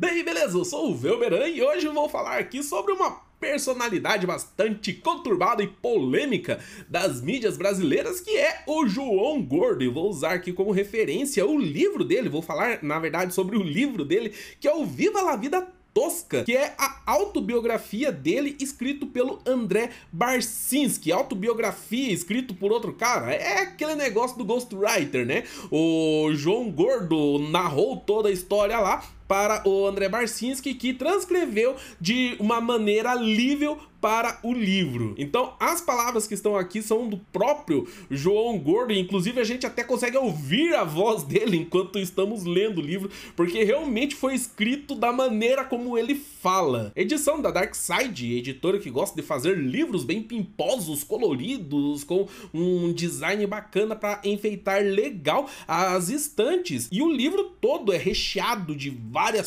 Bem, beleza, eu sou o Velberan e hoje eu vou falar aqui sobre uma personalidade bastante conturbada e polêmica das mídias brasileiras, que é o João Gordo. E vou usar aqui como referência o livro dele, vou falar, na verdade, sobre o livro dele, que é o Viva la Vida Tosca, que é a autobiografia dele escrito pelo André Barcinski. Autobiografia escrito por outro cara. É aquele negócio do Ghostwriter, né? O João Gordo narrou toda a história lá para o André Barcinski, que transcreveu de uma maneira lível para o livro. Então, as palavras que estão aqui são do próprio João Gordo, inclusive a gente até consegue ouvir a voz dele enquanto estamos lendo o livro, porque realmente foi escrito da maneira como ele fala. Edição da Dark Side, editora que gosta de fazer livros bem pimposos, coloridos, com um design bacana para enfeitar legal as estantes. E o livro todo é recheado de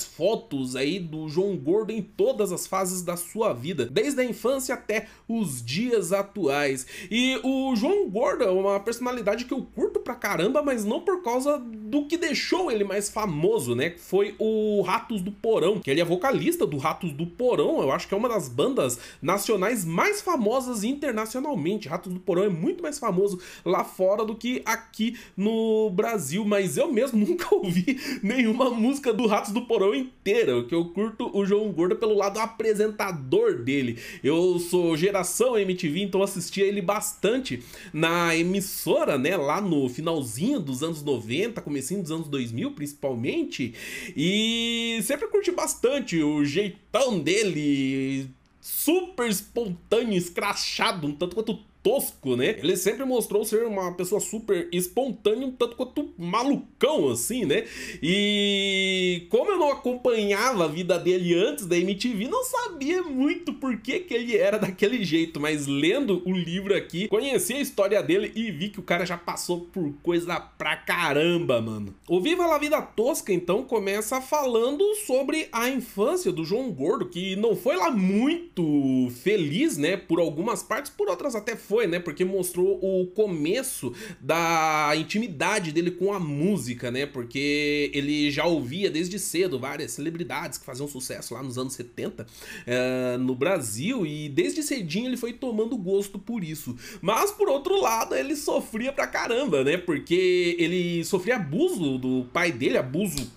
fotos aí do João Gordo em todas as fases da sua vida, desde a infância até os dias atuais. E o João Gordo é uma personalidade que eu curto pra caramba, mas não por causa do que deixou ele mais famoso, né? Foi o Ratos do Porão, que ele é vocalista do Ratos do Porão, eu acho que é uma das bandas nacionais mais famosas internacionalmente. Ratos do Porão é muito mais famoso lá fora do que aqui no Brasil, mas eu mesmo nunca ouvi nenhuma música do Ratos do Porão inteira, que eu curto o João Gordo pelo lado apresentador dele. Eu sou geração MTV, então assistia ele bastante na emissora, né, lá no finalzinho dos anos 90, comecinho dos anos 2000, principalmente. E sempre curti bastante o jeitão dele, super espontâneo, escrachado, um tanto quanto tosco, né? Ele sempre mostrou ser uma pessoa super espontânea, um tanto quanto malucão, assim, né? E como eu não acompanhava a vida dele antes da MTV, não sabia muito por que, que ele era daquele jeito, mas lendo o livro aqui, conheci a história dele e vi que o cara já passou por coisa pra caramba, mano. O Viva la Vida Tosca, então, começa falando sobre a infância do João Gordo, que não foi lá muito feliz, né? Por algumas partes, por outras até foi foi, né? Porque mostrou o começo da intimidade dele com a música, né? Porque ele já ouvia desde cedo várias celebridades que faziam sucesso lá nos anos 70 é, no Brasil e desde cedinho ele foi tomando gosto por isso. Mas por outro lado, ele sofria pra caramba, né? Porque ele sofria abuso do pai dele, abuso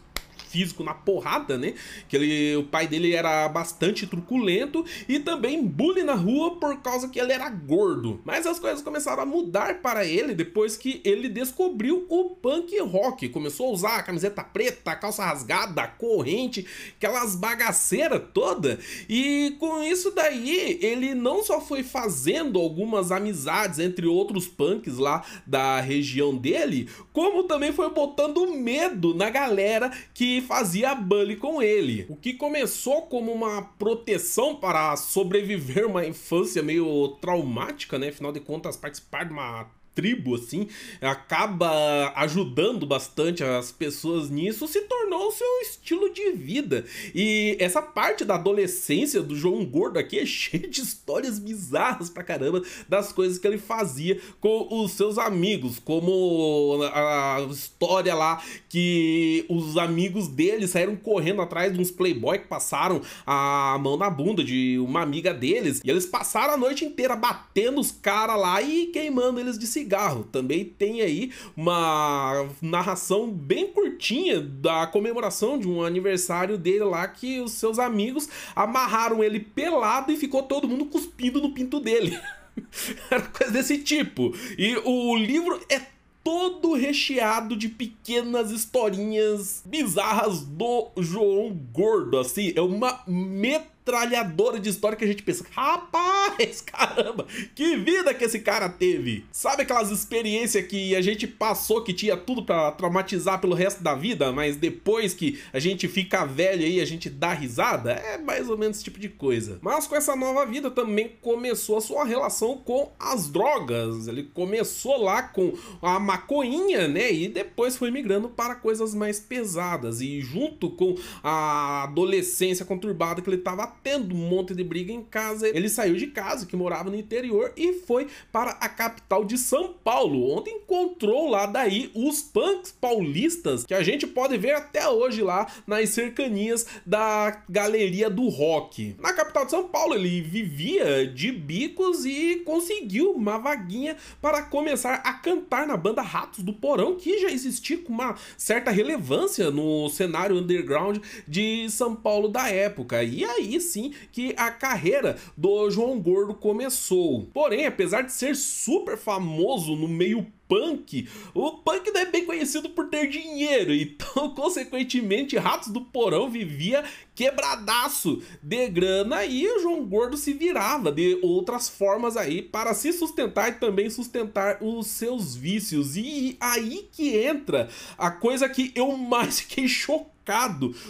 físico na porrada, né? Que ele, o pai dele era bastante truculento e também bullying na rua por causa que ele era gordo. Mas as coisas começaram a mudar para ele depois que ele descobriu o punk rock. Começou a usar a camiseta preta, calça rasgada, corrente, aquelas bagaceiras toda. E com isso daí, ele não só foi fazendo algumas amizades entre outros punks lá da região dele, como também foi botando medo na galera que fazia bullying com ele. O que começou como uma proteção para sobreviver uma infância meio traumática, né? Afinal de contas, participar de uma tribo, assim, acaba ajudando bastante as pessoas nisso, se tornou o seu estilo de vida. E essa parte da adolescência do João Gordo aqui é cheia de histórias bizarras pra caramba das coisas que ele fazia com os seus amigos, como a história lá que os amigos dele saíram correndo atrás de uns playboy que passaram a mão na bunda de uma amiga deles, e eles passaram a noite inteira batendo os caras lá e queimando eles de cigarro cigarro. Também tem aí uma narração bem curtinha da comemoração de um aniversário dele lá que os seus amigos amarraram ele pelado e ficou todo mundo cuspindo no pinto dele. Era coisa desse tipo. E o livro é todo recheado de pequenas historinhas bizarras do João Gordo, assim, é uma meta metralhadora de história que a gente pensa, rapaz, caramba, que vida que esse cara teve. Sabe aquelas experiências que a gente passou que tinha tudo para traumatizar pelo resto da vida, mas depois que a gente fica velho aí, a gente dá risada? É mais ou menos esse tipo de coisa. Mas com essa nova vida também começou a sua relação com as drogas. Ele começou lá com a maconhinha, né? E depois foi migrando para coisas mais pesadas. E junto com a adolescência conturbada que ele tendo um monte de briga em casa, ele saiu de casa, que morava no interior, e foi para a capital de São Paulo, onde encontrou lá daí os punks paulistas, que a gente pode ver até hoje lá nas cercanias da galeria do rock. Na capital de São Paulo, ele vivia de bicos e conseguiu uma vaguinha para começar a cantar na banda Ratos do Porão, que já existia com uma certa relevância no cenário underground de São Paulo da época. E aí sim que a carreira do João Gordo começou. Porém, apesar de ser super famoso no meio punk, o punk não é bem conhecido por ter dinheiro, então, consequentemente, Ratos do Porão vivia quebradaço de grana e o João Gordo se virava de outras formas aí para se sustentar e também sustentar os seus vícios. E aí que entra a coisa que eu mais fiquei chocado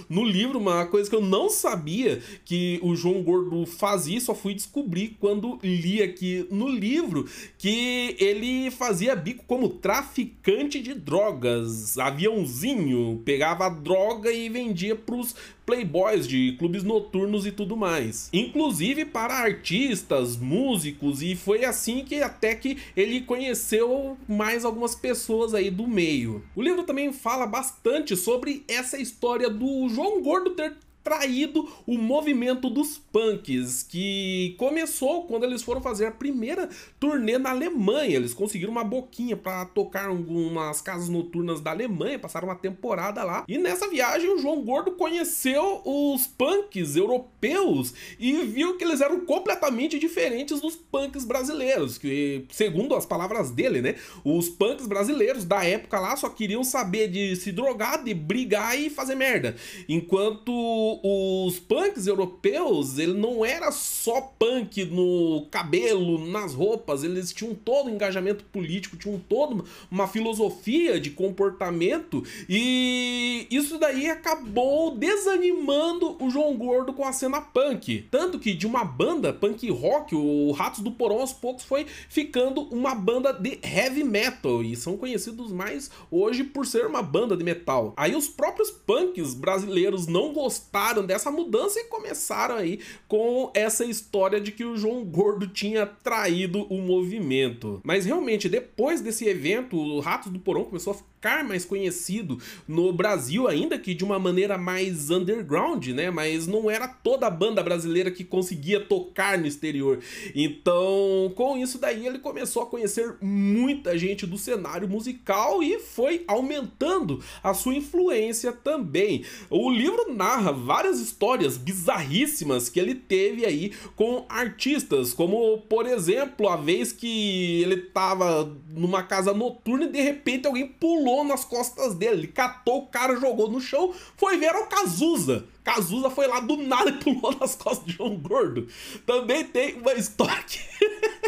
no livro, uma coisa que eu não sabia que o João Gordo fazia, só fui descobrir quando li aqui no livro que ele fazia bico como traficante de drogas, aviãozinho, pegava droga e vendia pros playboys de clubes noturnos e tudo mais. Inclusive para artistas, músicos, e foi assim que até que ele conheceu mais algumas pessoas aí do meio. O livro também fala bastante sobre essa história do João Gordo ter traído o movimento dos punks, que começou quando eles foram fazer a primeira turnê na Alemanha. Eles conseguiram uma boquinha para tocar algumas casas noturnas da Alemanha, passaram uma temporada lá. E nessa viagem o João Gordo conheceu os punks europeus e viu que eles eram completamente diferentes dos punks brasileiros, que segundo as palavras dele, né, os punks brasileiros da época lá só queriam saber de se drogar, de brigar e fazer merda, enquanto os punks europeus, ele não era só punk no cabelo, nas roupas, eles tinham todo um engajamento político, tinham toda uma filosofia de comportamento e isso daí acabou desanimando o João Gordo com a cena punk. Tanto que de uma banda punk rock, o Ratos do Porão aos poucos foi ficando uma banda de heavy metal e são conhecidos mais hoje por ser uma banda de metal. Aí os próprios punks brasileiros não gostaram dessa mudança e começaram aí com essa história de que o João Gordo tinha traído o movimento. Mas realmente, depois desse evento, o Ratos do Porão começou a ficar mais conhecido no Brasil, ainda que de uma maneira mais underground, né? Mas não era toda a banda brasileira que conseguia tocar no exterior. Então, com isso daí, ele começou a conhecer muita gente do cenário musical e foi aumentando a sua influência também. O livro narra várias histórias bizarríssimas que ele teve aí com artistas, como por exemplo, a vez que ele tava numa casa noturna e de repente alguém pulou nas costas dele. Ele catou o cara, jogou no chão, foi ver o Cazuza. Cazuza foi lá do nada e pulou nas costas de João Gordo. Também tem uma história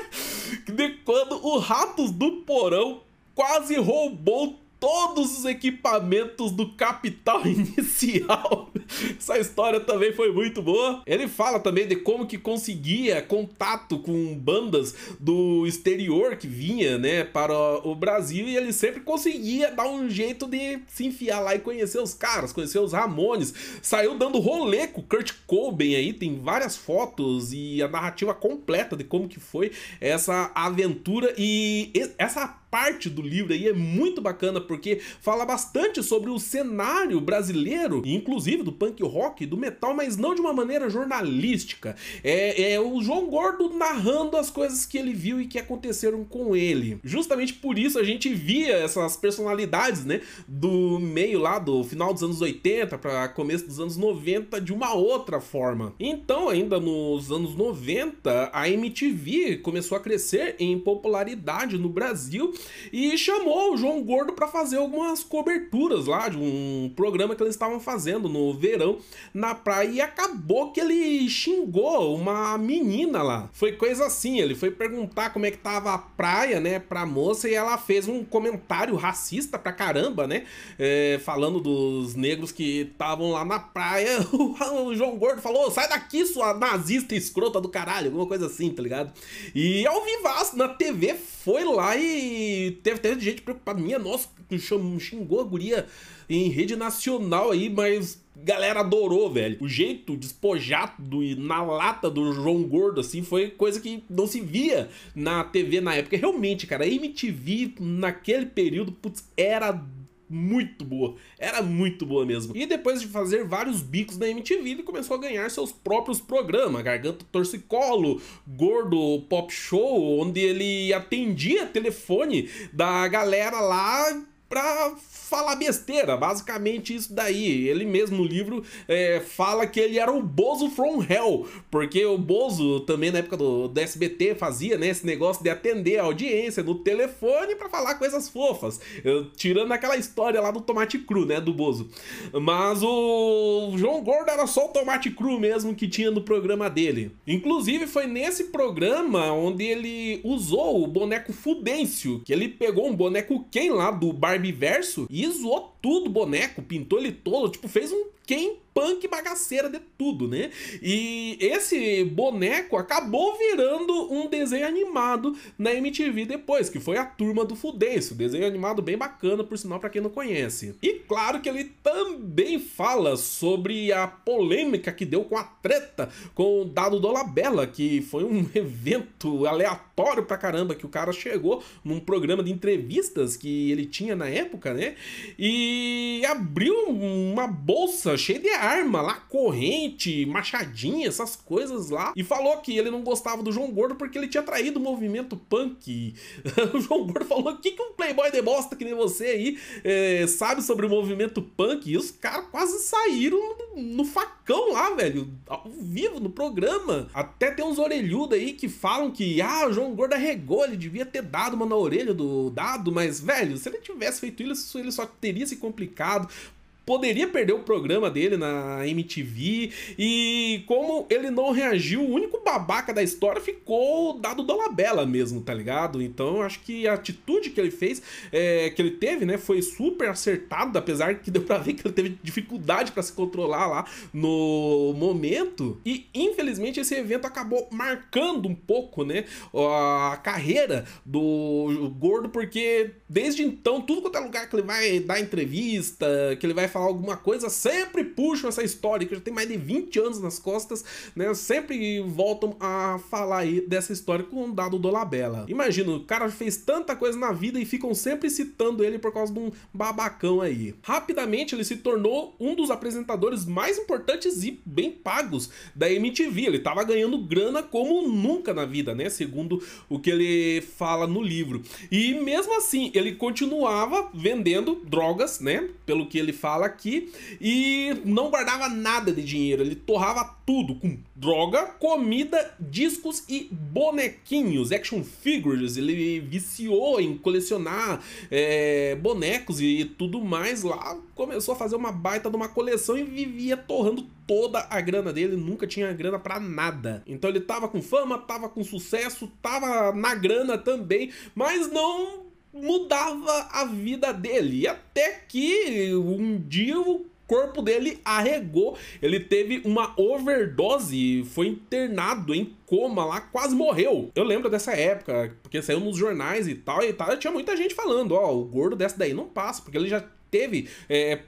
de quando o Ratos do Porão quase roubou todos os equipamentos do capital inicial. Essa história também foi muito boa. Ele fala também de como que conseguia contato com bandas do exterior que vinha, né, para o Brasil e ele sempre conseguia dar um jeito de se enfiar lá e conhecer os caras, conhecer os Ramones. Saiu dando rolê com Kurt Cobain aí, tem várias fotos e a narrativa completa de como que foi essa aventura e essa parte do livro aí é muito bacana porque fala bastante sobre o cenário brasileiro, inclusive do punk rock, do metal, mas não de uma maneira jornalística. É, é o João Gordo narrando as coisas que ele viu e que aconteceram com ele. Justamente por isso a gente via essas personalidades, né, do meio lá do final dos anos 80 para começo dos anos 90 de uma outra forma. Então, ainda nos anos 90, a MTV começou a crescer em popularidade no Brasil e chamou o João Gordo para fazer algumas coberturas lá de um programa que eles estavam fazendo no verão na praia e acabou que ele xingou uma menina lá. Foi coisa assim, ele foi perguntar como é que tava a praia, né, pra moça e ela fez um comentário racista pra caramba, né, é, falando dos negros que estavam lá na praia. O, João Gordo falou: sai daqui, sua nazista escrota do caralho, alguma coisa assim, tá ligado? E ao vivaço na TV foi lá e teve até gente preocupada. Minha, nossa, xingou a guria em rede nacional aí, mas galera adorou, velho. O jeito despojado e na lata do João Gordo, assim, foi coisa que não se via na TV na época. Realmente, cara, a MTV naquele período, putz, era muito boa. Era muito boa mesmo. E depois de fazer vários bicos na MTV, ele começou a ganhar seus próprios programas, Garganta Torcicolo, Gordo Pop Show, onde ele atendia telefone da galera lá pra falar besteira, basicamente isso daí. Ele mesmo no livro é, fala que ele era o Bozo from Hell, porque o Bozo também na época do, do SBT fazia né, esse negócio de atender a audiência no telefone para falar coisas fofas, tirando aquela história lá do tomate cru, né, do Bozo. Mas o João Gordo era só o tomate cru mesmo que tinha no programa dele. Inclusive foi nesse programa onde ele usou o boneco Fudêncio, que ele pegou um boneco Ken lá do Barbie e zoou tudo boneco, pintou ele todo, tipo, fez um quem punk bagaceira de tudo, né? E esse boneco acabou virando um desenho animado na MTV depois, que foi a Turma do Fudêncio, desenho animado bem bacana, por sinal, para quem não conhece. E claro que ele também fala sobre a polêmica que deu com a treta com o Dado Dolabella, que foi um evento aleatório pra caramba, que o cara chegou num programa de entrevistas que ele tinha na época, né? E abriu uma bolsa cheia de arma lá, corrente, machadinha, essas coisas lá. E falou que ele não gostava do João Gordo porque ele tinha traído o movimento punk. o João Gordo falou: o que, que um playboy de bosta que nem você aí é, sabe sobre o movimento punk? E os caras quase saíram no, no facão lá, velho, ao vivo no programa. Até tem uns orelhudos aí que falam que, ah, o João Gordo arregou, ele devia ter dado uma na orelha do dado, mas, velho, se ele tivesse feito isso, ele só teria se complicado poderia perder o programa dele na MTV e como ele não reagiu, o único babaca da história ficou dado Dolabella mesmo, tá ligado? Então eu acho que a atitude que ele fez, é, que ele teve, né, foi super acertada, apesar que deu pra ver que ele teve dificuldade para se controlar lá no momento. E infelizmente esse evento acabou marcando um pouco, né, a carreira do Gordo, porque desde então, tudo quanto é lugar que ele vai dar entrevista, que ele vai falar falar alguma coisa, sempre puxam essa história, que já tem mais de 20 anos nas costas, né? Sempre voltam a falar aí dessa história com o dado do Labella. Imagina, o cara fez tanta coisa na vida e ficam sempre citando ele por causa de um babacão aí. Rapidamente ele se tornou um dos apresentadores mais importantes e bem pagos da MTV. Ele tava ganhando grana como nunca na vida, né? Segundo o que ele fala no livro. E mesmo assim, ele continuava vendendo drogas, né? Pelo que ele fala aqui e não guardava nada de dinheiro, ele torrava tudo com droga, comida, discos e bonequinhos, action figures. Ele viciou em colecionar é, bonecos e tudo mais lá. Começou a fazer uma baita de uma coleção e vivia torrando toda a grana dele, nunca tinha grana para nada. Então ele tava com fama, tava com sucesso, tava na grana também, mas não mudava a vida dele. Até que um dia o corpo dele arregou, ele teve uma overdose, foi internado em coma lá, quase morreu. Eu lembro dessa época, porque saiu nos jornais e tal, e tal, tinha muita gente falando, ó, o gordo dessa daí não passa, porque ele já teve é,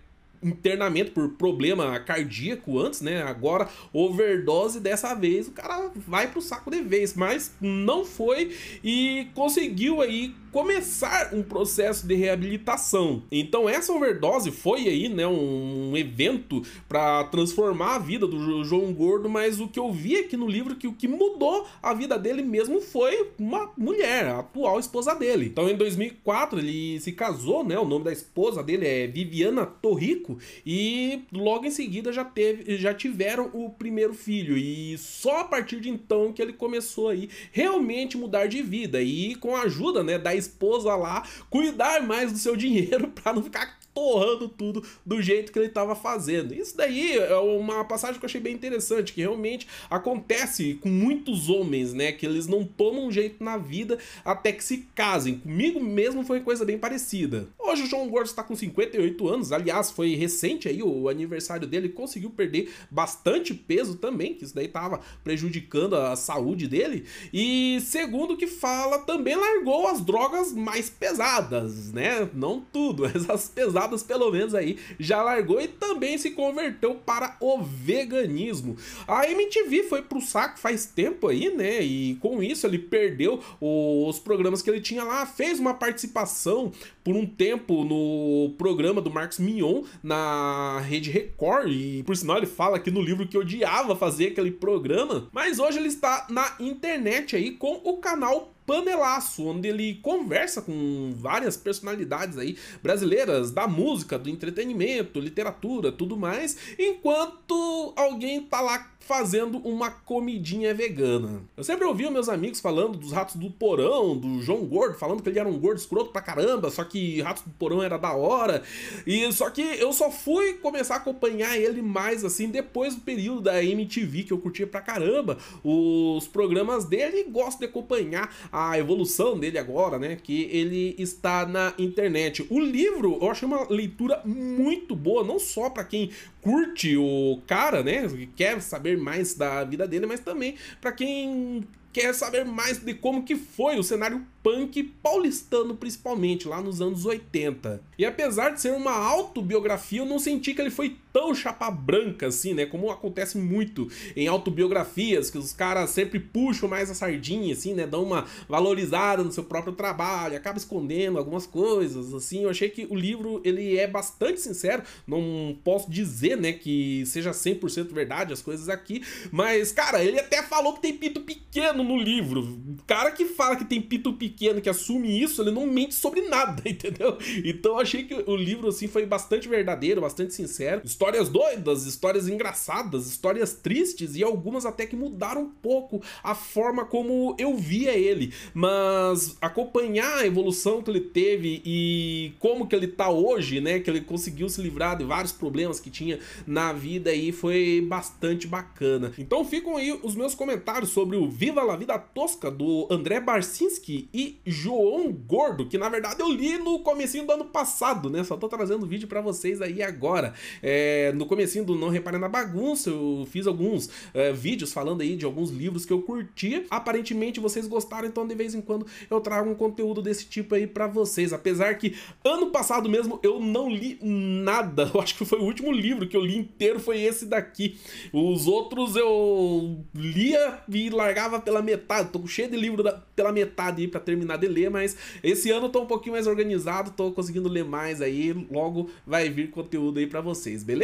internamento por problema cardíaco antes, né? Agora, overdose dessa vez, o cara vai pro saco de vez, mas não foi e conseguiu aí começar um processo de reabilitação. Então essa overdose foi aí, né, um evento para transformar a vida do João Gordo, mas o que eu vi aqui no livro que o que mudou a vida dele mesmo foi uma mulher, a atual esposa dele. Então em 2004 ele se casou, né? O nome da esposa dele é Viviana Torrico e logo em seguida já teve já tiveram o primeiro filho e só a partir de então que ele começou aí realmente mudar de vida e com a ajuda, né, da esposa lá cuidar mais do seu dinheiro para não ficar torrando tudo do jeito que ele estava fazendo. Isso daí é uma passagem que eu achei bem interessante, que realmente acontece com muitos homens, né? Que eles não tomam jeito na vida até que se casem. Comigo mesmo foi coisa bem parecida. Hoje o João Gordo está com 58 anos, aliás, foi recente aí o aniversário dele, conseguiu perder bastante peso também, que isso daí estava prejudicando a saúde dele. E segundo que fala, também largou as drogas mais pesadas, né? Não tudo, essas pesadas pelo menos aí já largou e também se converteu para o veganismo. A MTV foi pro saco faz tempo aí, né? E com isso ele perdeu os programas que ele tinha lá, fez uma participação por um tempo no programa do Marcos Mion na Rede Record e por sinal ele fala aqui no livro que odiava fazer aquele programa, mas hoje ele está na internet aí com o canal panelaço, onde ele conversa com várias personalidades aí brasileiras da música, do entretenimento, literatura, tudo mais, enquanto alguém tá lá fazendo uma comidinha vegana. Eu sempre ouvi meus amigos falando dos Ratos do Porão, do João Gordo, falando que ele era um gordo escroto pra caramba, só que Ratos do Porão era da hora. E só que eu só fui começar a acompanhar ele mais assim depois do período da MTV que eu curtia pra caramba os programas dele e gosto de acompanhar a evolução dele agora, né, que ele está na internet. O livro eu achei uma leitura muito boa, não só para quem curte o cara, né, que quer saber mais da vida dele, mas também para quem quer saber mais de como que foi o cenário punk paulistano principalmente, lá nos anos 80. E apesar de ser uma autobiografia, eu não senti que ele foi tão chapa branca assim, né, como acontece muito em autobiografias, que os caras sempre puxam mais a sardinha assim, né, dão uma valorizada no seu próprio trabalho, acaba escondendo algumas coisas, assim. Eu achei que o livro ele é bastante sincero, não posso dizer, né, que seja 100% verdade as coisas aqui, mas cara, ele até falou que tem pito pequeno no livro. O cara que fala que tem pito pequeno que assume isso, ele não mente sobre nada, entendeu? Então eu achei que o livro assim foi bastante verdadeiro, bastante sincero. Histórias doidas, histórias engraçadas, histórias tristes e algumas até que mudaram um pouco a forma como eu via ele. Mas acompanhar a evolução que ele teve e como que ele tá hoje, né, que ele conseguiu se livrar de vários problemas que tinha na vida aí foi bastante bacana. Então ficam aí os meus comentários sobre o Viva la Vida Tosca do André Barcinski e João Gordo, que na verdade eu li no comecinho do ano passado, né? Só tô trazendo vídeo para vocês aí agora. É, no comecinho do Não Repare na Bagunça, eu fiz alguns é, vídeos falando aí de alguns livros que eu curtia. Aparentemente vocês gostaram, então de vez em quando eu trago um conteúdo desse tipo aí para vocês. Apesar que ano passado mesmo eu não li nada. Eu acho que foi o último livro que eu li inteiro foi esse daqui. Os outros eu lia e largava pela metade. Tô cheio de livro da, pela metade aí pra terminar de ler, mas esse ano eu tô um pouquinho mais organizado, tô conseguindo ler mais aí, logo vai vir conteúdo aí para vocês, beleza?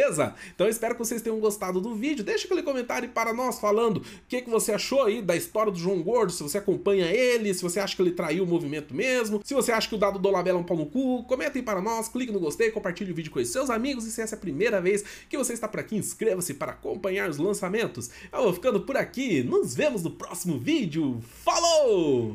Então espero que vocês tenham gostado do vídeo, deixa aquele comentário para nós falando o que, que você achou aí da história do João Gordo, se você acompanha ele, se você acha que ele traiu o movimento mesmo, se você acha que o dado do Labela é um pau no cu, comenta aí para nós, clique no gostei, compartilhe o vídeo com os seus amigos e se essa é a primeira vez que você está por aqui, inscreva-se para acompanhar os lançamentos. Eu vou ficando por aqui, nos vemos no próximo vídeo, falou!